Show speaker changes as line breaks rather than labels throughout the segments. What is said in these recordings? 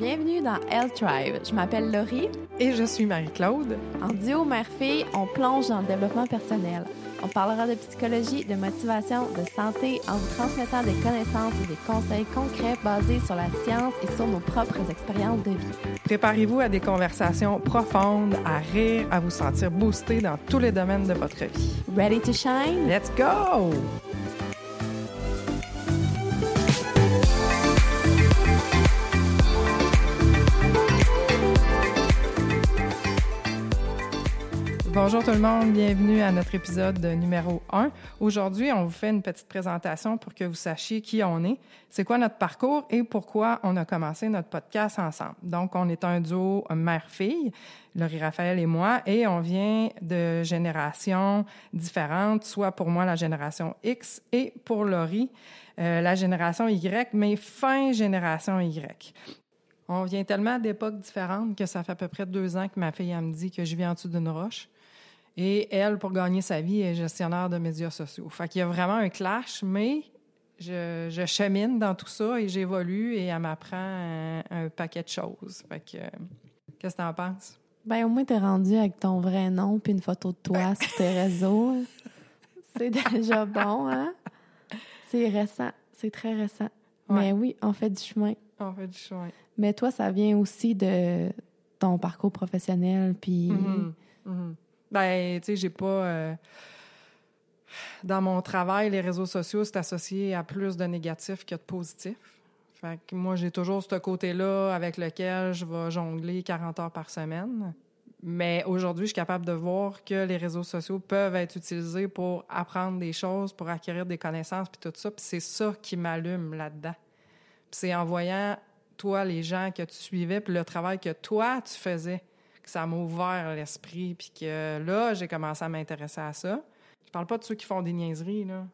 Bienvenue dans L Tribe. Je m'appelle Laurie.
Et je suis Marie-Claude.
En duo mère-fille, on plonge dans le développement personnel. On parlera de psychologie, de motivation, de santé en vous transmettant des connaissances et des conseils concrets basés sur la science et sur nos propres expériences de vie.
Préparez-vous à des conversations profondes, à rire, à vous sentir boosté dans tous les domaines de votre vie.
Ready to shine?
Let's go! Bonjour tout le monde, bienvenue à notre épisode numéro 1. Aujourd'hui, on vous fait une petite présentation pour que vous sachiez qui on est, c'est quoi notre parcours et pourquoi on a commencé notre podcast ensemble. Donc, on est un duo mère-fille, Laurie Raphaël et moi, et on vient de générations différentes, soit pour moi la génération X et pour Laurie euh, la génération Y, mais fin génération Y. On vient tellement d'époques différentes que ça fait à peu près deux ans que ma fille me dit que je vis en dessous d'une roche. Et elle, pour gagner sa vie, est gestionnaire de médias sociaux. Fait qu'il y a vraiment un clash, mais je, chemine dans tout ça et j'évolue et elle m'apprend un, paquet de choses. Fait que, qu'est-ce que tu en penses?
Ben, au moins, t'es rendu avec ton vrai nom puis une photo de toi sur tes réseaux. C'est déjà bon, hein? C'est récent. C'est très récent. Mais oui, on fait du chemin.
On fait du chemin.
Mais toi, ça vient aussi de ton parcours professionnel, puis... Mm-hmm.
Mm-hmm. Ben, tu sais, j'ai pas. Euh, dans mon travail, les réseaux sociaux, c'est associé à plus de négatifs que de positifs. Fait que moi, j'ai toujours ce côté-là avec lequel je vais jongler 40 heures par semaine. Mais aujourd'hui, je suis capable de voir que les réseaux sociaux peuvent être utilisés pour apprendre des choses, pour acquérir des connaissances, puis tout ça. Puis c'est ça qui m'allume là-dedans. Puis c'est en voyant, toi, les gens que tu suivais, puis le travail que toi, tu faisais, ça m'a ouvert l'esprit, puis que là, j'ai commencé à m'intéresser à ça. Je parle pas de ceux qui font des niaiseries, là.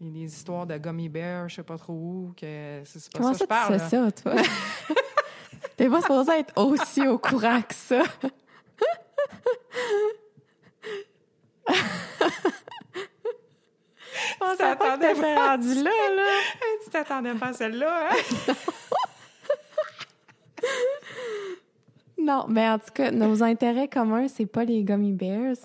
Il y a des histoires de gummy bear, je sais pas trop où, que c'est pas
Comment
ça,
que je parle. Comment ça, toi? T'es pas supposé être aussi au courant que ça.
On s'attendait pas rendu là, là. tu t'attendais pas à celle-là, hein?
Non, mais en tout cas, nos intérêts communs, c'est pas les gummy bears.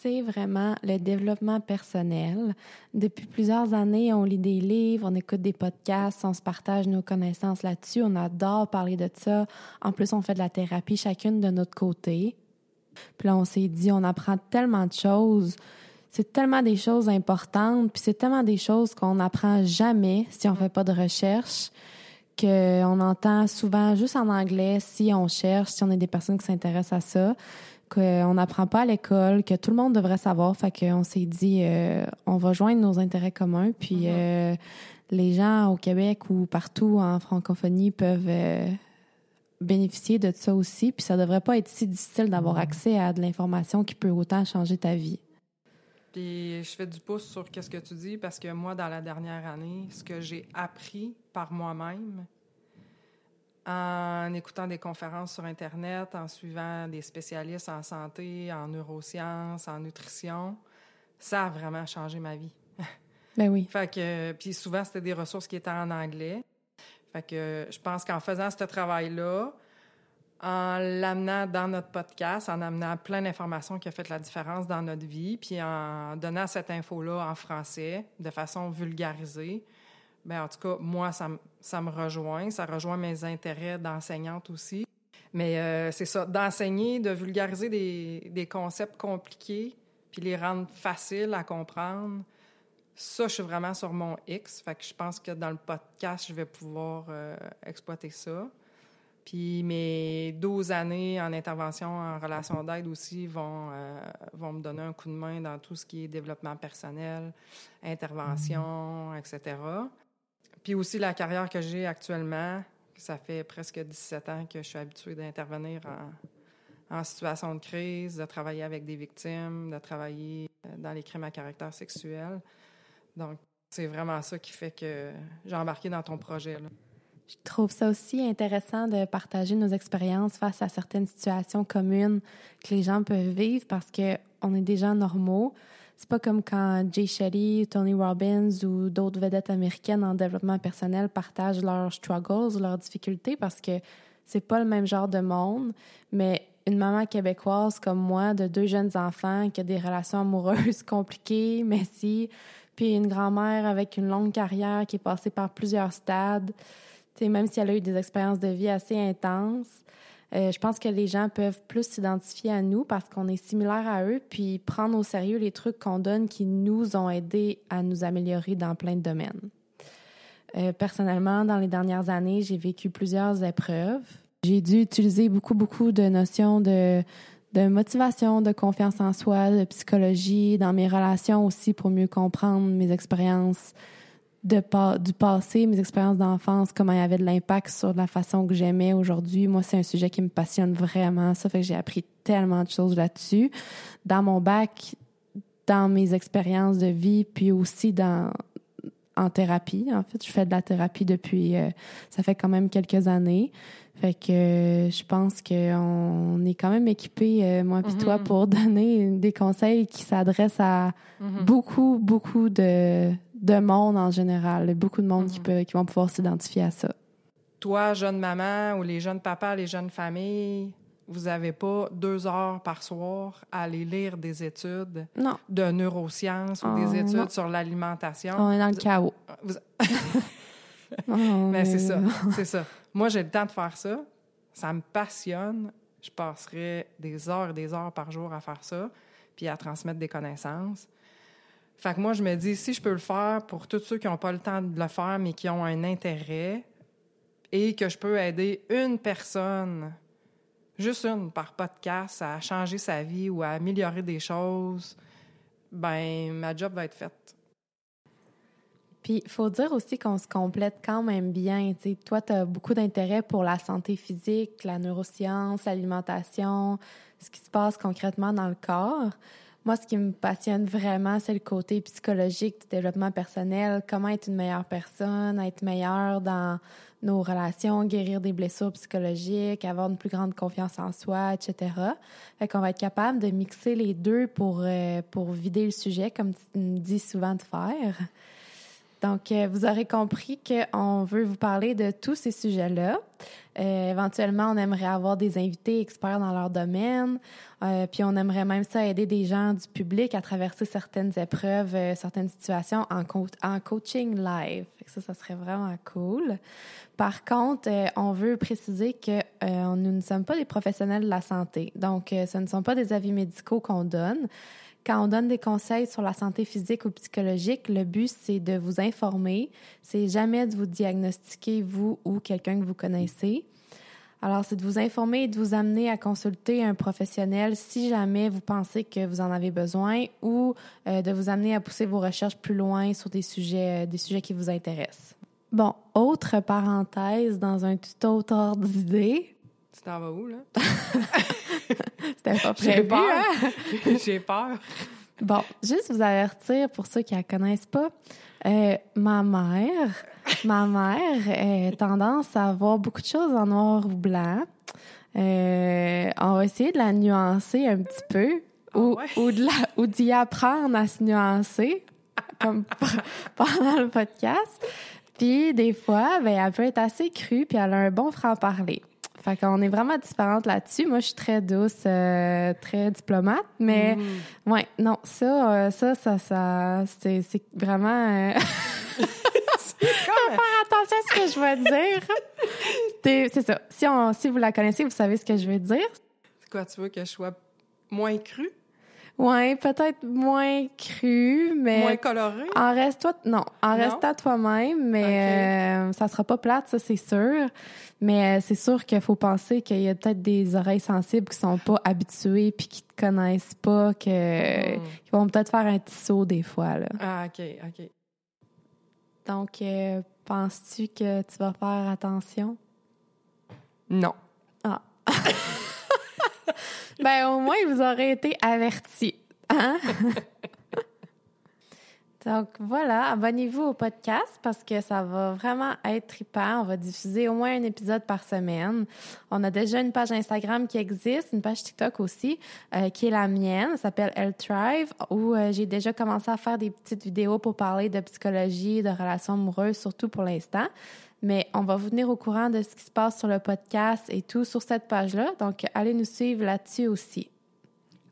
C'est vraiment le développement personnel. Depuis plusieurs années, on lit des livres, on écoute des podcasts, on se partage nos connaissances là-dessus. On adore parler de ça. En plus, on fait de la thérapie chacune de notre côté. Puis là, on s'est dit, on apprend tellement de choses. C'est tellement des choses importantes, puis c'est tellement des choses qu'on n'apprend jamais si on fait pas de recherche qu'on entend souvent juste en anglais si on cherche, si on est des personnes qui s'intéressent à ça, qu'on n'apprend pas à l'école, que tout le monde devrait savoir. Fait qu'on s'est dit, euh, on va joindre nos intérêts communs, puis mm-hmm. euh, les gens au Québec ou partout en francophonie peuvent euh, bénéficier de ça aussi. Puis ça devrait pas être si difficile d'avoir mm-hmm. accès à de l'information qui peut autant changer ta vie.
Puis je fais du pouce sur ce que tu dis parce que moi, dans la dernière année, ce que j'ai appris par moi-même, en écoutant des conférences sur Internet, en suivant des spécialistes en santé, en neurosciences, en nutrition, ça a vraiment changé ma vie.
Ben oui.
Fait que, puis souvent, c'était des ressources qui étaient en anglais. Fait que je pense qu'en faisant ce travail-là, en l'amenant dans notre podcast, en amenant plein d'informations qui ont fait la différence dans notre vie, puis en donnant cette info-là en français de façon vulgarisée. Bien, en tout cas, moi, ça, ça me rejoint. Ça rejoint mes intérêts d'enseignante aussi. Mais euh, c'est ça, d'enseigner, de vulgariser des, des, concepts compliqués, puis les rendre faciles à comprendre. Ça, je suis vraiment sur mon X. Fait que je pense que dans le podcast, je vais pouvoir euh, exploiter ça. Puis mes 12 années en intervention en relation d'aide aussi vont, euh, vont me donner un coup de main dans tout ce qui est développement personnel, intervention, mhm. etc. Puis aussi la carrière que j'ai actuellement, ça fait presque 17 ans que je suis habituée d'intervenir en, en, situation de crise, de travailler avec des victimes, de travailler euh, dans les crimes à caractère sexuel. Donc, c'est vraiment ça qui fait que j'ai embarqué dans ton projet. Là.
Je trouve ça aussi intéressant de partager nos expériences face à certaines situations communes que les gens peuvent vivre parce que on est des gens normaux. C'est pas comme quand Jay Shetty, Tony Robbins ou d'autres vedettes américaines en développement personnel partagent leurs struggles, leurs difficultés parce que c'est pas le même genre de monde, mais une maman québécoise comme moi, de deux jeunes enfants, qui a des relations amoureuses compliquées, messy, puis une grand-mère avec une longue carrière qui est passée par plusieurs stades, sais, même si elle a eu des expériences de vie assez intenses, euh, je pense que les gens peuvent plus s'identifier à nous parce qu'on est similaires à eux, puis prendre au sérieux les trucs qu'on donne qui nous ont aidés à nous améliorer dans plein de domaines. Euh, personnellement, dans les dernières années, j'ai vécu plusieurs épreuves. J'ai dû utiliser beaucoup, beaucoup de notions de motivation, de confiance en soi, de psychologie, dans mes relations aussi pour mieux comprendre mes expériences de, du passé, mes expériences d'enfance, comment il y avait de l'impact sur la façon que j'aimais aujourd'hui. Moi, c'est un sujet qui me passionne vraiment. Ça fait que j'ai appris tellement de choses là-dessus. Dans mon bac, dans mes expériences de vie, puis aussi dans en thérapie. En fait, je fais de la thérapie depuis, euh, ça fait quand même quelques années. Fait que euh, je pense qu'on est quand même équipé, euh, moi puis toi, mm-hmm. pour donner des conseils qui s'adressent à mm-hmm. beaucoup, beaucoup de, de monde en général. Beaucoup de monde qui, mm-hmm. peut, qui vont pouvoir s'identifier à ça.
Toi, jeune maman ou les jeunes papas, les jeunes familles, vous n'avez pas deux heures par soir à aller lire des études de neurosciences ou des oh, études sur l'alimentation?
On est dans le chaos.
Mais oh, ben, c'est ça, c'est ça. Moi, j'ai le temps de faire ça. Ça me passionne. Je passerai des heures et des heures par jour à faire ça, puis à transmettre des connaissances. Fait que moi, je me dis, si je peux le faire pour tous ceux qui n'ont pas le temps de le faire, mais qui ont un intérêt, et que je peux aider une personne juste une par podcast à changer sa vie ou à améliorer des choses, ben ma job va être faite.
Puis, il faut dire aussi qu'on se complète quand même bien. sais, toi, tu as beaucoup d'intérêt pour la santé physique, la neuroscience, l'alimentation, ce qui se passe concrètement dans le corps. Moi, ce qui me passionne vraiment, c'est le côté psychologique du développement personnel, comment être une meilleure personne, être meilleure dans nos relations, guérir des blessures psychologiques, avoir une plus grande confiance en soi, etc. Fait qu'on va être capable de mixer les deux pour, euh, pour vider le sujet, comme tu me dis souvent de faire. Donc, euh, vous aurez compris qu'on veut vous parler de tous ces sujets-là. Euh, éventuellement, on aimerait avoir des invités experts dans leur domaine. Euh, puis on aimerait même ça aider des gens du public à traverser certaines épreuves, certaines situations en, en coaching live. Ça, ça serait vraiment cool. Par contre, on veut préciser que nous ne sommes pas des professionnels de la santé. Donc, ce ne sont pas des avis médicaux qu'on donne. Quand on donne des conseils sur la santé physique ou psychologique, le but, c'est de vous informer. C'est jamais de vous diagnostiquer, vous ou quelqu'un que vous connaissez. Alors, c'est de vous informer et de vous amener à consulter un professionnel si jamais vous pensez que vous en avez besoin ou euh, de vous amener à pousser vos recherches plus loin sur des sujets, euh, des sujets qui vous intéressent. Bon, autre parenthèse dans un tout autre ordre d'idée.
Tu t'en vas où, là?
C'était pas prévu. J'ai peur. Hein?
J'ai peur.
Bon, juste vous avertir pour ceux qui la connaissent pas, euh, ma mère, ma mère a tendance à voir beaucoup de choses en noir ou blanc. Euh, on va essayer de la nuancer un petit peu ah ou, ou, de la, ou d'y apprendre à se nuancer comme pendant le podcast. Puis des fois, ben, elle peut être assez crue puis elle a un bon franc-parler. Fait qu'on est vraiment différentes là-dessus. Moi, je suis très douce, euh, très diplomate, mais mm. ouais, non, ça, euh, ça, ça, ça, c'est, c'est vraiment. Euh... faire attention à ce que je vais dire. c'est ça. Si, on, si vous la connaissez, vous savez ce que je vais dire.
C'est quoi, tu veux que je sois moins crue?
Ouais, peut-être moins cru, mais
moins coloré?
En reste toi, non, en reste à toi-même, mais euh, ça sera pas plate, ça c'est sûr. Mais euh, c'est sûr qu'il faut penser qu'il y a peut-être des oreilles sensibles qui sont pas habituées puis qui te connaissent pas, que hmm. qui vont peut-être faire un petit saut des fois là.
Ah ok, ok.
Donc, euh, penses-tu que tu vas faire attention?
Non.
Ah. ben, au moins, vous aurez été avertis. Hein? Donc voilà, abonnez-vous au podcast parce que ça va vraiment être trippant. On va diffuser au moins un épisode par semaine. On a déjà une page Instagram qui existe, une page TikTok aussi, euh, qui est la mienne, s'appelle Elle Thrive, où euh, j'ai déjà commencé à faire des petites vidéos pour parler de psychologie, de relations amoureuses, surtout pour l'instant. Mais on va vous tenir au courant de ce qui se passe sur le podcast et tout sur cette page-là. Donc, allez nous suivre là-dessus aussi.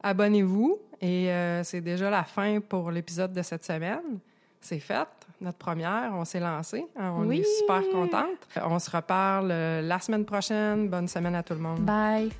Abonnez-vous et euh, c'est déjà la fin pour l'épisode de cette semaine. C'est fait, notre première, on s'est lancé. Hein, on
Oui.
est super contente. On se reparle euh, la semaine prochaine. Bonne semaine à tout le monde.
Bye!